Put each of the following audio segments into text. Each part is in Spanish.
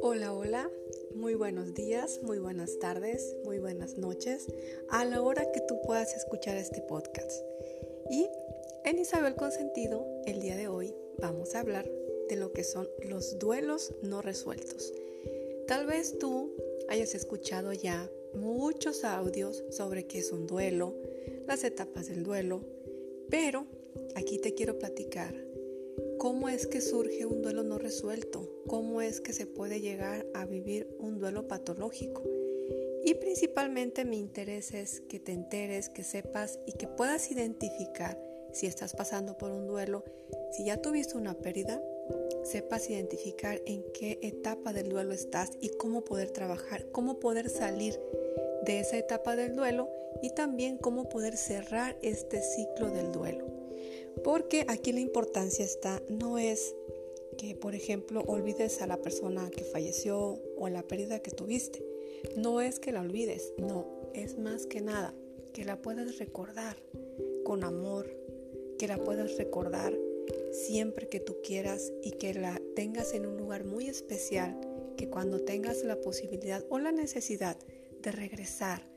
Hola, hola, muy buenos días, muy buenas tardes, muy buenas noches, a la hora que tú puedas escuchar este podcast. Y en Isabel Consentido, el día de hoy, vamos a hablar de lo que son los duelos no resueltos. Tal vez tú hayas escuchado ya muchos audios sobre qué es un duelo, las etapas del duelo, pero aquí te quiero platicar cómo es que surge un duelo no resuelto, cómo es que se puede llegar a vivir un duelo patológico. Y principalmente mi interés es que te enteres, que sepas y que puedas identificar si estás pasando por un duelo, si ya tuviste una pérdida, sepas identificar en qué etapa del duelo estás y cómo poder trabajar, cómo poder salir de esa etapa del duelo y también cómo poder cerrar este ciclo del duelo. Porque aquí la importancia está, no es que, por ejemplo, olvides a la persona que falleció o la pérdida que tuviste. No es que la olvides, no, es más que nada que la puedas recordar con amor, que la puedas recordar siempre que tú quieras y que la tengas en un lugar muy especial, que cuando tengas la posibilidad o la necesidad de regresar,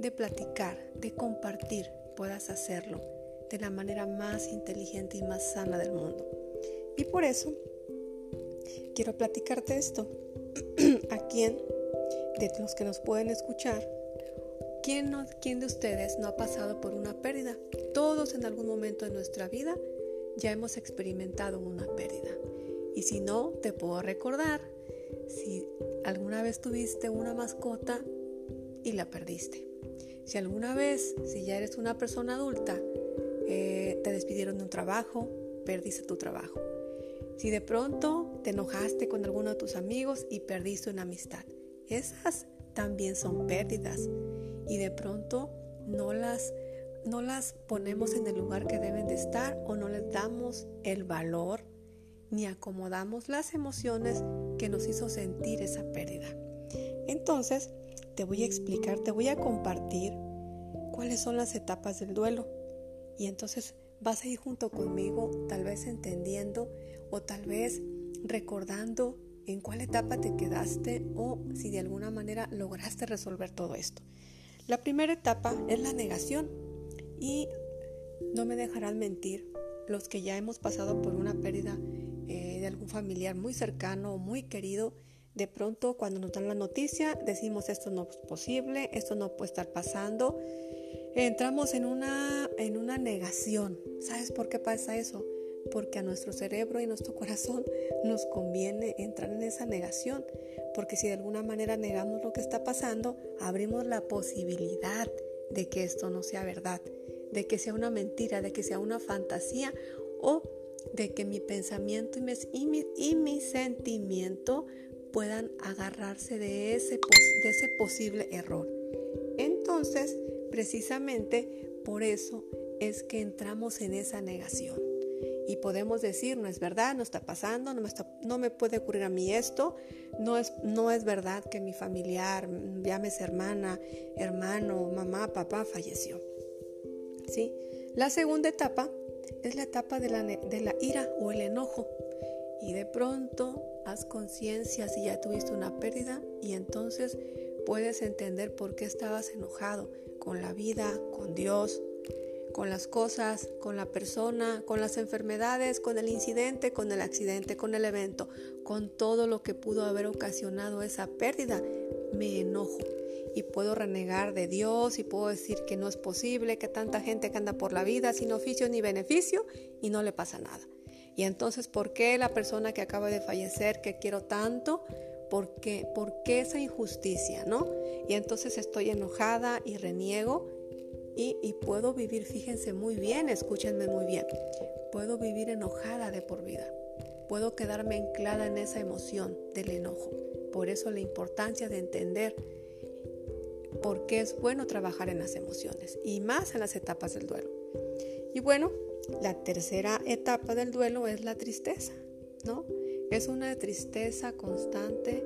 de platicar, de compartir, puedas hacerlo de la manera más inteligente y más sana del mundo. Y por eso quiero platicarte esto. ¿A quién de los que nos pueden escuchar ¿Quién, ¿Quién de ustedes no ha pasado por una pérdida? Todos en algún momento de nuestra vida ya hemos experimentado una pérdida. Y si no, te puedo recordar, si alguna vez tuviste una mascota y la perdiste. Si alguna vez, si ya eres una persona adulta, eh, te despidieron de un trabajo, perdiste tu trabajo. Si de pronto te enojaste con alguno de tus amigos y perdiste una amistad. Esas también son pérdidas y de pronto no las, no las ponemos en el lugar que deben de estar o no les damos el valor ni acomodamos las emociones que nos hizo sentir esa pérdida. Entonces, te voy a explicar, te voy a compartir cuáles son las etapas del duelo. Y entonces vas a ir junto conmigo, tal vez entendiendo o tal vez recordando en cuál etapa te quedaste o si de alguna manera lograste resolver todo esto. La primera etapa es la negación y no me dejarán mentir los que ya hemos pasado por una pérdida eh, de algún familiar muy cercano o muy querido. De pronto cuando nos dan la noticia decimos esto no es posible, esto no puede estar pasando. Entramos en una, en una negación. ¿Sabes por qué pasa eso? porque a nuestro cerebro y nuestro corazón nos conviene entrar en esa negación, porque si de alguna manera negamos lo que está pasando, abrimos la posibilidad de que esto no sea verdad, de que sea una mentira, de que sea una fantasía o de que mi pensamiento y mi, y mi, sentimiento puedan agarrarse de ese, de ese posible error. Entonces, precisamente por eso es que entramos en esa negación y podemos decir, no es verdad, no está pasando, no me, puede ocurrir a mí esto, no es, no es verdad que mi familiar, llámese hermana, hermano, mamá, papá, falleció. ¿Sí? La segunda etapa es la etapa de la, de la ira o el enojo. Y de pronto haz conciencia si ya tuviste una pérdida y entonces puedes entender por qué estabas enojado con la vida, con Dios, con las cosas, con la persona, con las enfermedades, con el incidente, con el accidente, con el evento, con todo lo que pudo haber ocasionado esa pérdida, me enojo y puedo renegar de Dios y puedo decir que no es posible que tanta gente que anda por la vida sin oficio ni beneficio y no le pasa nada. Y entonces, ¿por qué la persona que acaba de fallecer, que quiero tanto, por qué, por qué esa injusticia, no? Y entonces estoy enojada y reniego y, puedo vivir, fíjense muy bien, escúchenme muy bien, puedo vivir enojada de por vida. Puedo quedarme anclada en esa emoción del enojo. Por eso la importancia de entender por qué es bueno trabajar en las emociones y más en las etapas del duelo. Y bueno, la tercera etapa del duelo es la tristeza, ¿no? Es una tristeza constante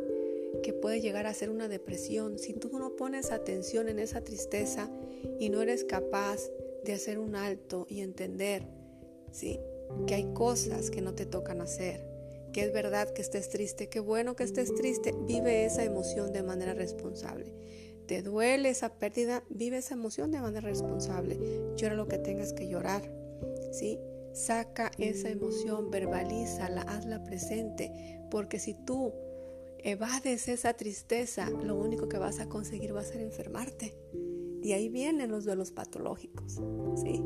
que puede llegar a ser una depresión. Si tú no pones atención en esa tristeza y no eres capaz de hacer un alto y entender ¿sí? Que hay cosas que no te tocan hacer, que es verdad que estés triste, qué bueno que estés triste, vive esa emoción de manera responsable. Te duele esa pérdida, vive esa emoción de manera responsable. Llora lo que tengas que llorar, ¿sí? Saca esa emoción, verbalízala, hazla presente, porque si tú evades esa tristeza, lo único que vas a conseguir va a ser enfermarte. Y ahí vienen los duelos patológicos, ¿sí?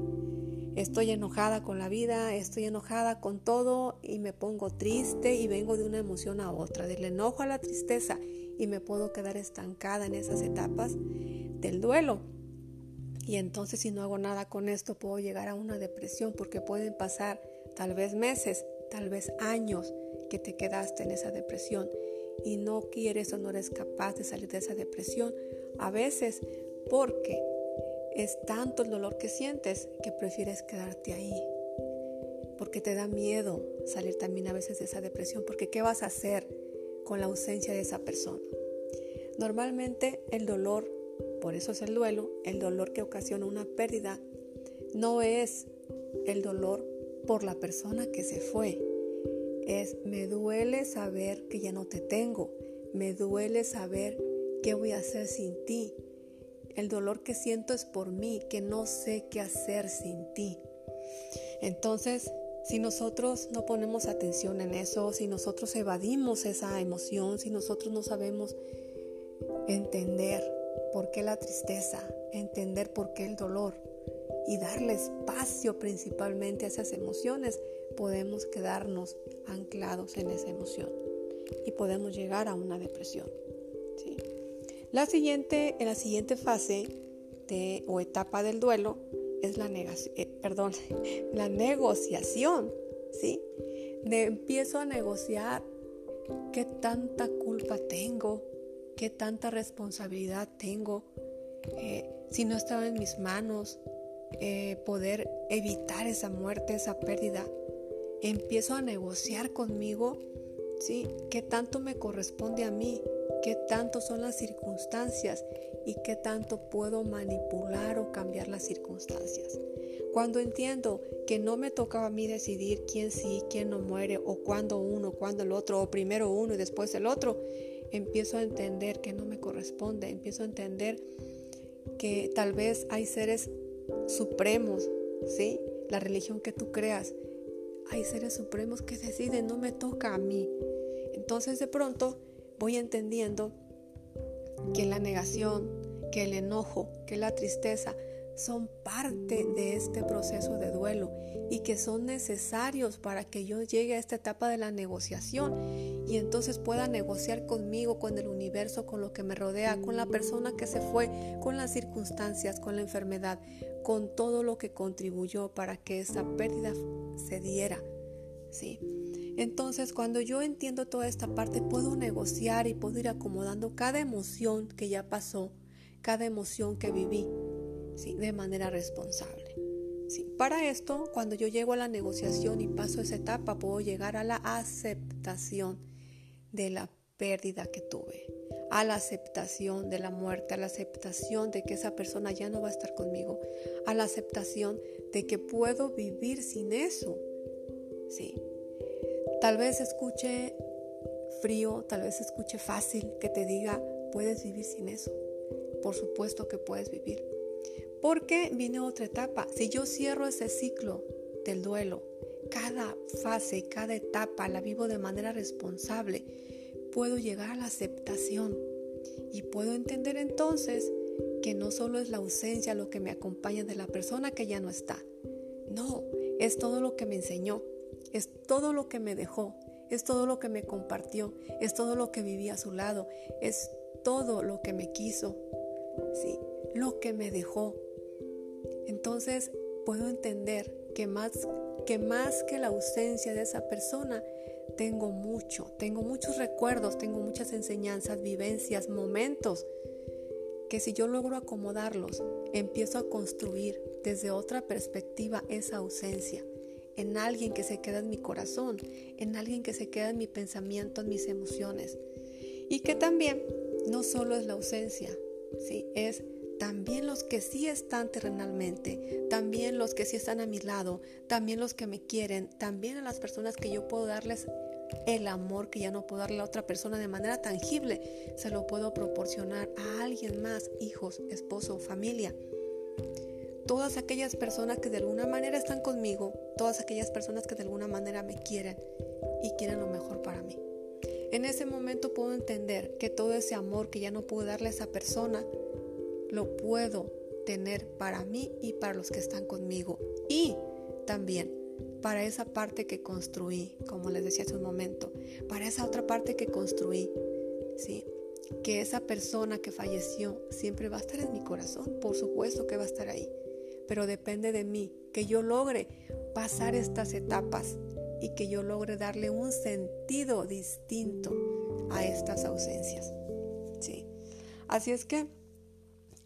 Estoy enojada con la vida, estoy enojada con todo y me pongo triste y vengo de una emoción a otra, del enojo a la tristeza y me puedo quedar estancada en esas etapas del duelo. Y entonces si no hago nada con esto puedo llegar a una depresión porque pueden pasar tal vez meses, tal vez años que te quedaste en esa depresión y no quieres o no eres capaz de salir de esa depresión. A veces porque es tanto el dolor que sientes que prefieres quedarte ahí. Porque te da miedo salir también a veces de esa depresión. Porque ¿qué vas a hacer con la ausencia de esa persona? Normalmente el dolor por eso es el duelo, el dolor que ocasiona una pérdida, no es el dolor por la persona que se fue. Es me duele saber que ya no te tengo, me duele saber qué voy a hacer sin ti. El dolor que siento es por mí, que no sé qué hacer sin ti. Entonces, si nosotros no ponemos atención en eso, si nosotros evadimos esa emoción, si nosotros no sabemos entender por qué la tristeza, entender por qué el dolor y darle espacio principalmente a esas emociones, podemos quedarnos anclados en esa emoción y podemos llegar a una depresión. La siguiente, en la siguiente fase de, o etapa del duelo es la, negación, eh, perdón, la negociación. ¿sí? De, empiezo a negociar qué tanta culpa tengo, qué tanta responsabilidad tengo, eh, si no estaba en mis manos eh, poder evitar esa muerte, esa pérdida. Empiezo a negociar conmigo, ¿sí? ¿Qué tanto me corresponde a mí? ¿Qué tanto son las circunstancias? ¿Y qué tanto puedo manipular o cambiar las circunstancias? Cuando entiendo que no me tocaba a mí decidir quién sí, quién no muere, o cuándo uno, cuándo el otro, o primero uno y después el otro, empiezo a entender que no me corresponde, empiezo a entender que tal vez hay seres supremos, ¿sí? La religión que tú creas, hay seres supremos que deciden, no me toca a mí. Entonces de pronto voy entendiendo que la negación, que el enojo, que la tristeza son parte de este proceso de duelo y que son necesarios para que yo llegue a esta etapa de la negociación y entonces pueda negociar conmigo, con el universo, con lo que me rodea, con la persona que se fue, con las circunstancias, con la enfermedad, con todo lo que contribuyó para que esa pérdida se diera. ¿sí? Entonces, cuando yo entiendo toda esta parte, puedo negociar y puedo ir acomodando cada emoción que ya pasó, cada emoción que viví de manera responsable. Para esto, cuando yo llego a la negociación y paso esa etapa, puedo llegar a la aceptación de la pérdida que tuve, a la aceptación de la muerte, a la aceptación de que esa persona ya no va a estar conmigo, a la aceptación de que puedo vivir sin eso. ¿sí? Tal vez escuche frío, tal vez escuche fácil que te diga, puedes vivir sin eso. Por supuesto que puedes vivir. Porque viene otra etapa. Si yo cierro ese ciclo del duelo, cada fase, cada etapa la vivo de manera responsable, puedo llegar a la aceptación y puedo entender entonces que no solo es la ausencia lo que me acompaña de la persona que ya no está. No, es todo lo que me enseñó, es todo lo que me dejó, es todo lo que me compartió, es todo lo que viví a su lado, es todo lo que me quiso, sí, lo que me dejó, entonces puedo entender que más, que más que la ausencia de esa persona, tengo mucho, tengo muchos recuerdos, tengo muchas enseñanzas, vivencias, momentos, que si yo logro acomodarlos, empiezo a construir desde otra perspectiva esa ausencia, en alguien que se queda en mi corazón, en alguien que se queda en mi pensamiento, en mis emociones. Y que también no solo es la ausencia, ¿sí? es también los que sí están terrenalmente, también los que sí están a mi lado, también los que me quieren, también a las personas que yo puedo darles el amor que ya no puedo darle a otra persona de manera tangible, se lo puedo proporcionar a alguien más, hijos, esposo, familia. Todas aquellas personas que de alguna manera están conmigo, todas aquellas personas que de alguna manera me quieren y quieren lo mejor para mí. En ese momento puedo entender que todo ese amor que ya no pude darle a esa persona, lo puedo tener para mí y para los que están conmigo. Y también para esa parte que construí, como les decía hace un momento, para esa otra parte que construí, ¿sí? Que esa persona que falleció siempre va a estar en mi corazón, por supuesto que va a estar ahí, pero depende de mí, que yo logre pasar estas etapas y que yo logre darle un sentido distinto a estas ausencias. ¿sí? Así es que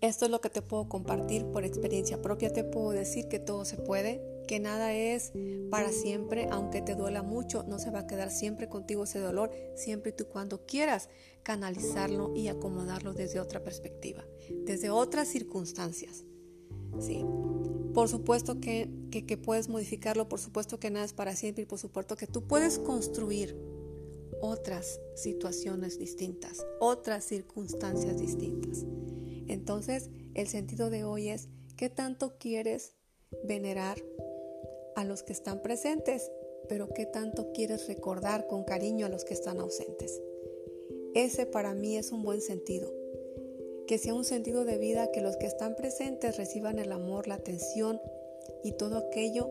esto es lo que te puedo compartir por experiencia propia. Te puedo decir que todo se puede, que nada es para siempre, aunque te duela mucho, no se va a quedar siempre contigo ese dolor, siempre y tú cuando quieras canalizarlo y acomodarlo desde otra perspectiva, desde otras circunstancias. Sí. Por supuesto que, que, puedes modificarlo, por supuesto que nada es para siempre y por supuesto que tú puedes construir otras situaciones distintas, otras circunstancias distintas. Entonces, el sentido de hoy es, ¿qué tanto quieres venerar a los que están presentes, pero qué tanto quieres recordar con cariño a los que están ausentes? Ese para mí es un buen sentido que sea un sentido de vida que los que están presentes reciban el amor, la atención y todo aquello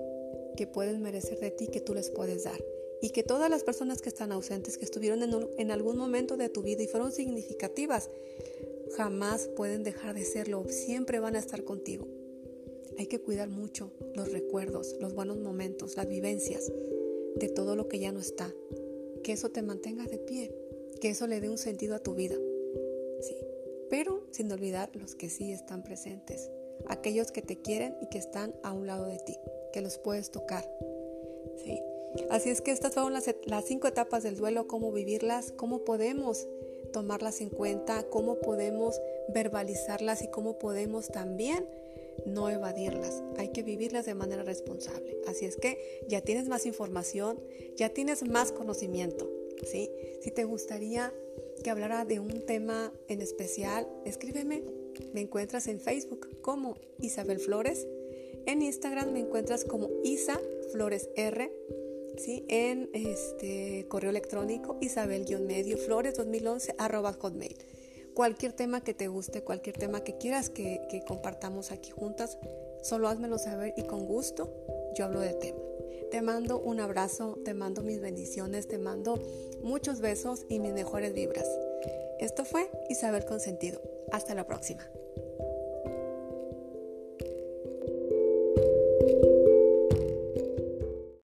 que pueden merecer de ti que tú les puedes dar. Y que todas las personas que están ausentes, que estuvieron en, algún momento de tu vida y fueron significativas, jamás pueden dejar de serlo, siempre van a estar contigo. Hay que cuidar mucho los recuerdos, los buenos momentos, las vivencias de todo lo que ya no está. Que eso te mantenga de pie, que eso le dé un sentido a tu vida. Sí, pero sin olvidar los que sí están presentes, aquellos que te quieren y que están a un lado de ti, que los puedes tocar. ¿sí? Así es que estas fueron las, las cinco etapas del duelo, cómo vivirlas, cómo podemos tomarlas en cuenta, cómo podemos verbalizarlas y cómo podemos también no evadirlas. Hay que vivirlas de manera responsable. Así es que ya tienes más información, ya tienes más conocimiento. ¿sí? Si te gustaría que hablara de un tema en especial, escríbeme. Me encuentras en Facebook como Isabel Flores. En Instagram me encuentras como Isa Flores R. En este correo electrónico isabel-medio flores 2011 arroba hotmail. Cualquier tema que te guste, cualquier tema que quieras que, compartamos aquí juntas, solo házmelo saber y con gusto yo hablo de tema. Te mando un abrazo, te mando mis bendiciones, te mando muchos besos y mis mejores vibras. Esto fue Isabel Consentido. Hasta la próxima.